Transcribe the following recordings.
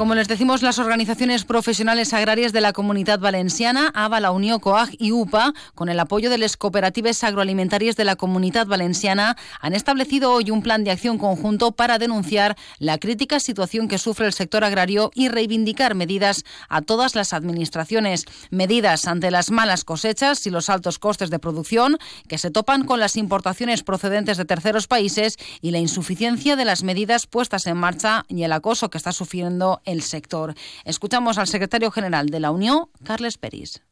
Como les decimos, las organizaciones profesionales agrarias de la Comunidad Valenciana, ABA, la Unión COAG y UPA, con el apoyo de las cooperativas agroalimentarias de la Comunidad Valenciana, han establecido hoy un plan de acción conjunto para denunciar la crítica situación que sufre el sector agrario y reivindicar medidas a todas las administraciones. Medidas ante las malas cosechas y los altos costes de producción que se topan con las importaciones procedentes de terceros países y la insuficiencia de las medidas puestas en marcha y el acoso que está sufriendo el sector. Escuchamos al secretario general de la Unión, Carles Peris.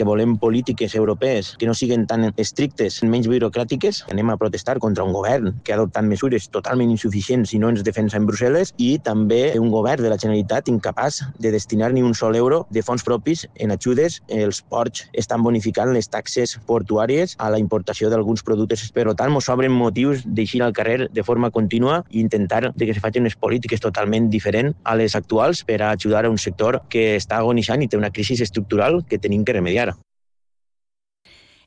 Que volem polítiques europees que no siguin tan estrictes, menys burocràtiques. Anem a protestar contra un govern que ha adoptat mesures totalment insuficients i no ens defensa en Brussel·les i també un govern de la Generalitat incapaç de destinar ni un sol euro de fons propis en ajudes. Els ports estan bonificant les taxes portuàries a la importació d'alguns productes. Per tant, ens obren motius d'eixir al carrer de forma contínua i intentar que se facin unes polítiques totalment diferents a les actuals per a ajudar a un sector que està agonitzant i té una crisi estructural que tenim que remediar.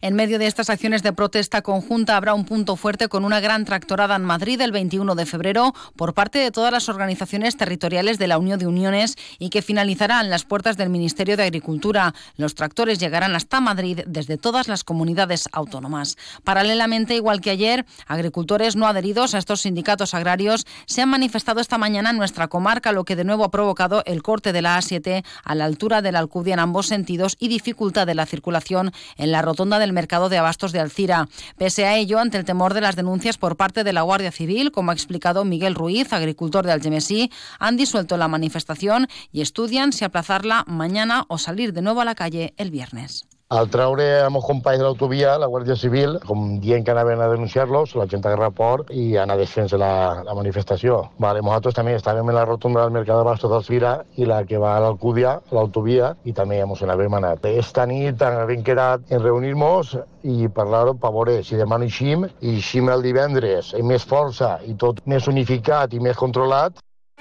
En medio de estas acciones de protesta conjunta habrá un punto fuerte con una gran tractorada en Madrid el 21 de febrero por parte de todas las organizaciones territoriales de la Unión de Uniones y que finalizará en las puertas del Ministerio de Agricultura. Los tractores llegarán hasta Madrid desde todas las comunidades autónomas. Paralelamente, igual que ayer, agricultores no adheridos a estos sindicatos agrarios se han manifestado esta mañana en nuestra comarca, lo que de nuevo ha provocado el corte de la A7 a la altura de la Alcudia en ambos sentidos y dificultad de la circulación en la rotonda del mercado de abastos de Alcira. Pese a ello, ante el temor de las denuncias por parte de la Guardia Civil, como ha explicado Miguel Ruiz, agricultor de Algemesí, han disuelto la manifestación y estudian si aplazarla mañana o salir de nuevo a la calle el viernes. Al treure amb els companys de l'autovia, la Guàrdia Civil, com dient que anaven a denunciar-los, la gent agarra port i anar desfent la, la manifestació. Vale, nosaltres també estàvem en la rotonda del Mercat de Bastos d'Alcira i la que va a l'Alcúdia, l'autovia, i també ens n'havem anat. Esta nit hem quedat en reunir-nos i parlar-ho per veure si demà no eixim, i eixim el divendres amb més força i tot més unificat i més controlat,